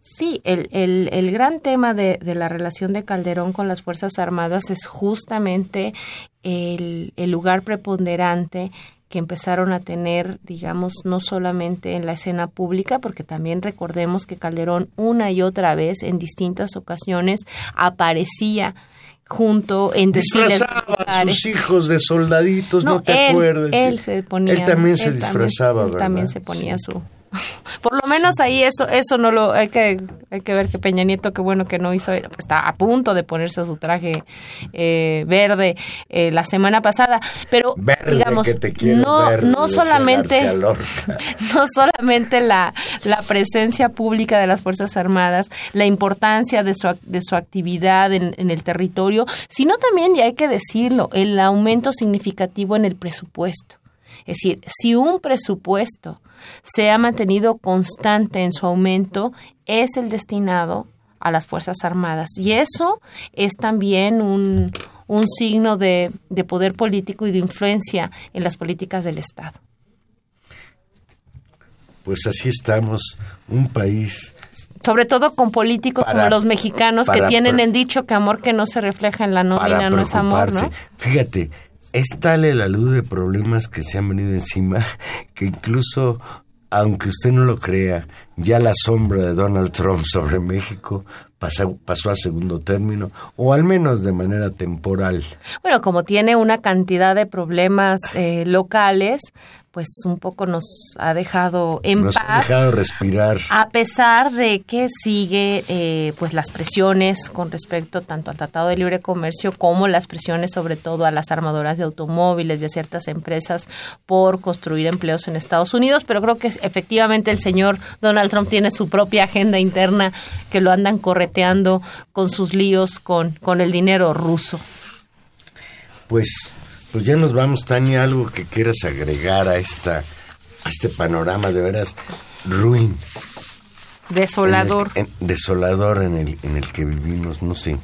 Sí, el, el, el gran tema de, de, la relación de Calderón con las Fuerzas Armadas es justamente el, el lugar preponderante que empezaron a tener, digamos, no solamente en la escena pública, porque también recordemos que Calderón una y otra vez en distintas ocasiones aparecía junto en disfrazaba a sus hijos de soldaditos, no, te él, acuerdas. Él se ponía, él también se disfrazaba, también, También se ponía su Por lo menos ahí eso eso no lo hay que hay que ver que Peña Nieto qué bueno que no hizo está a punto de ponerse su traje eh, verde eh, la semana pasada, pero Verde, digamos que te quiero no no solamente no solamente la, la presencia pública de las Fuerzas Armadas, la importancia de su, de su actividad en, en el territorio, sino también, y hay que decirlo, el aumento significativo en el presupuesto. Es decir, si un presupuesto se ha mantenido constante en su aumento, es el destinado a las Fuerzas Armadas. Y eso es también un, un signo de, de poder político y de influencia en las políticas del Estado. Pues así estamos, un país sobre todo con políticos Para- como los mexicanos que tienen el dicho que amor que no se refleja en la nómina no es amor, ¿no? Fíjate, es tal la luz de problemas que se han venido encima que incluso, aunque usted no lo crea, ya la sombra de Donald Trump sobre México pasó, pasó a segundo término, o al menos de manera temporal. Bueno, como tiene una cantidad de problemas eh, locales, pues un poco nos ha dejado en Nos ha paz. dejado respirar. A pesar de que sigue eh, pues las presiones con respecto tanto al Tratado de Libre Comercio como las presiones sobre todo a las armadoras de automóviles y a ciertas empresas por construir empleos en Estados Unidos, pero creo que efectivamente el señor Donald Trump tiene su propia agenda interna que lo andan correteando con sus líos con, con el dinero ruso. Pues, pues ya nos vamos, Tania, algo que quieras agregar a esta, a este panorama de veras ruin. Desolador. En el- en- desolador en el, en el que vivimos, no sé.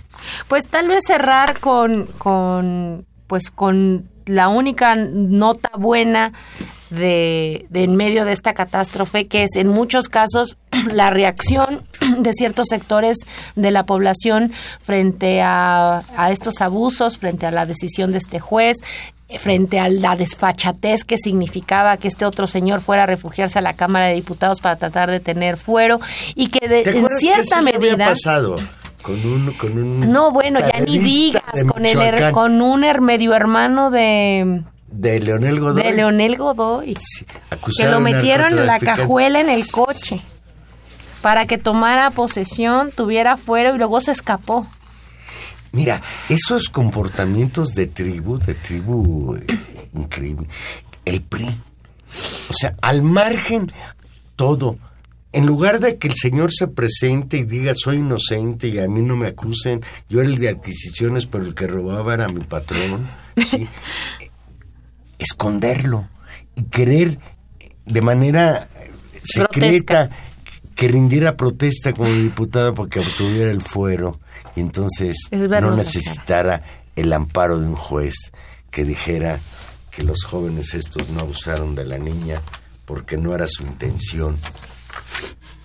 Pues tal vez cerrar con, con pues con la única nota buena de, de en medio de esta catástrofe, que es en muchos casos la reacción de ciertos sectores de la población frente a, a estos abusos, frente a la decisión de este juez, frente a la desfachatez que significaba que este otro señor fuera a refugiarse a la Cámara de Diputados para tratar de tener fuero y que de- ¿Te en que cierta eso ya había medida pasado? Con un, con un no, bueno, ya ni digas, con, el con un medio hermano de, de Leonel Godoy. de Leonel Godoy, Sí, que lo metieron en la cajuela en el coche para que tomara posesión, tuviera fuero y luego se escapó. Mira, esos comportamientos de tribu, de tribu eh, increíble. El PRI. O sea, al margen todo. En lugar de que el señor se presente y diga soy inocente y a mí no me acusen, yo era el de adquisiciones, pero el que robaba era mi patrón, ¿sí? Esconderlo y querer de manera secreta que rindiera protesta como diputado porque obtuviera el fuero y entonces no necesitara el amparo de un juez que dijera que los jóvenes estos no abusaron de la niña porque no era su intención.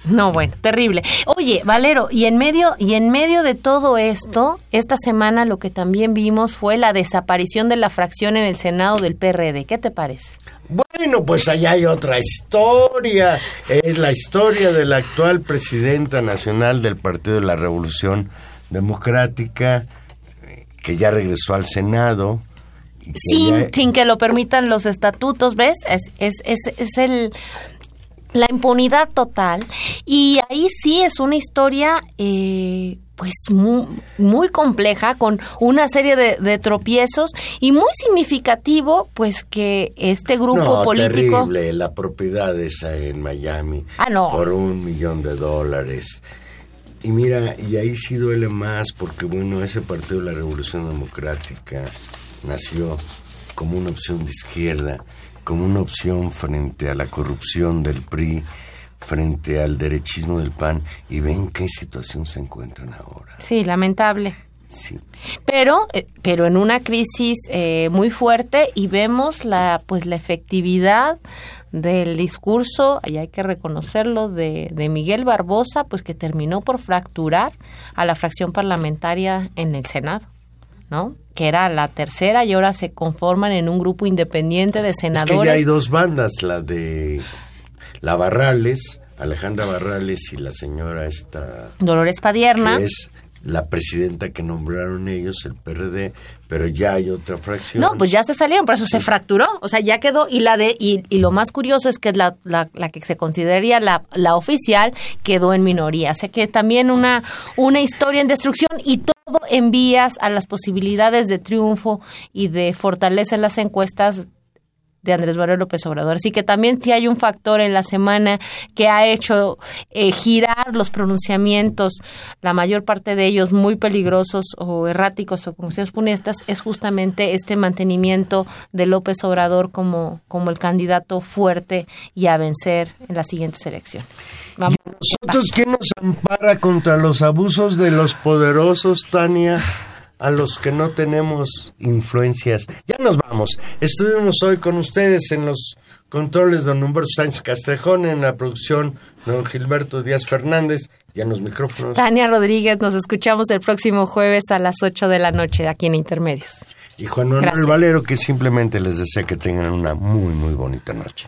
No, bueno, terrible. Oye, Valero, y en medio y en medio de todo esto, esta semana lo que también vimos fue la desaparición de la fracción en el Senado del PRD. ¿Qué te parece? Bueno, pues allá hay otra historia. Es la historia de la actual presidenta nacional del Partido de la Revolución Democrática, que ya regresó al Senado. que sin, ya- sin que lo permitan los estatutos, ¿ves? Es, es, es, es el la impunidad total. Y ahí sí es una historia eh, pues muy, muy compleja, con una serie de, de tropiezos y muy significativo, pues que este grupo no, político... terrible, la propiedad esa en Miami. Ah, no. Por un millón de dólares. Y mira, y ahí sí duele más porque, bueno, ese Partido de la Revolución Democrática nació como una opción de izquierda, como una opción frente a la corrupción del PRI, frente al derechismo del PAN, y ven qué situación se encuentran ahora. Sí, lamentable. Sí. pero eh, pero en una crisis eh, muy fuerte y vemos la pues la efectividad del discurso y hay que reconocerlo de, de Miguel Barbosa pues que terminó por fracturar a la fracción parlamentaria en el Senado no que era la tercera y ahora se conforman en un grupo independiente de Es que senadores ya hay dos bandas, la de la Barrales, Alejandra Barrales y la señora esta Dolores Padierna. que es la presidenta que nombraron ellos, el PRD, pero ya hay otra fracción. No, pues ya se salieron, por eso se fracturó, o sea, ya quedó, y la de, y, y lo más curioso es que la, la, la que se consideraría la, la oficial quedó en minoría, o sea que también una, una historia en destrucción y todo en vías a las posibilidades de triunfo y de fortaleza en las encuestas de Andrés Manuel López Obrador. Así que también sí hay un factor en la semana que ha hecho eh, girar los pronunciamientos, la mayor parte de ellos muy peligrosos o erráticos o conclusiones funestas, es justamente este mantenimiento de López Obrador como, como el candidato fuerte y a vencer en las siguientes elecciones. Vamos. ¿Nosotros quién nos ampara contra los abusos de los poderosos, Tania? A los que no tenemos influencias. Ya nos vamos. Estuvimos hoy con ustedes en los controles don Humberto Sánchez Castrejón, en la producción don Gilberto Díaz Fernández y en los micrófonos. Tania Rodríguez, nos escuchamos el próximo jueves a las 8 de la noche aquí en Intermedios. Y Juan Manuel Gracias. Valero, que simplemente les desea que tengan una muy, muy bonita noche.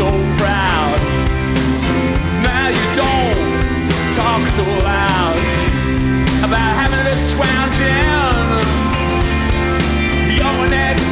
so proud. Now you don't talk so loud about having this round down. Your next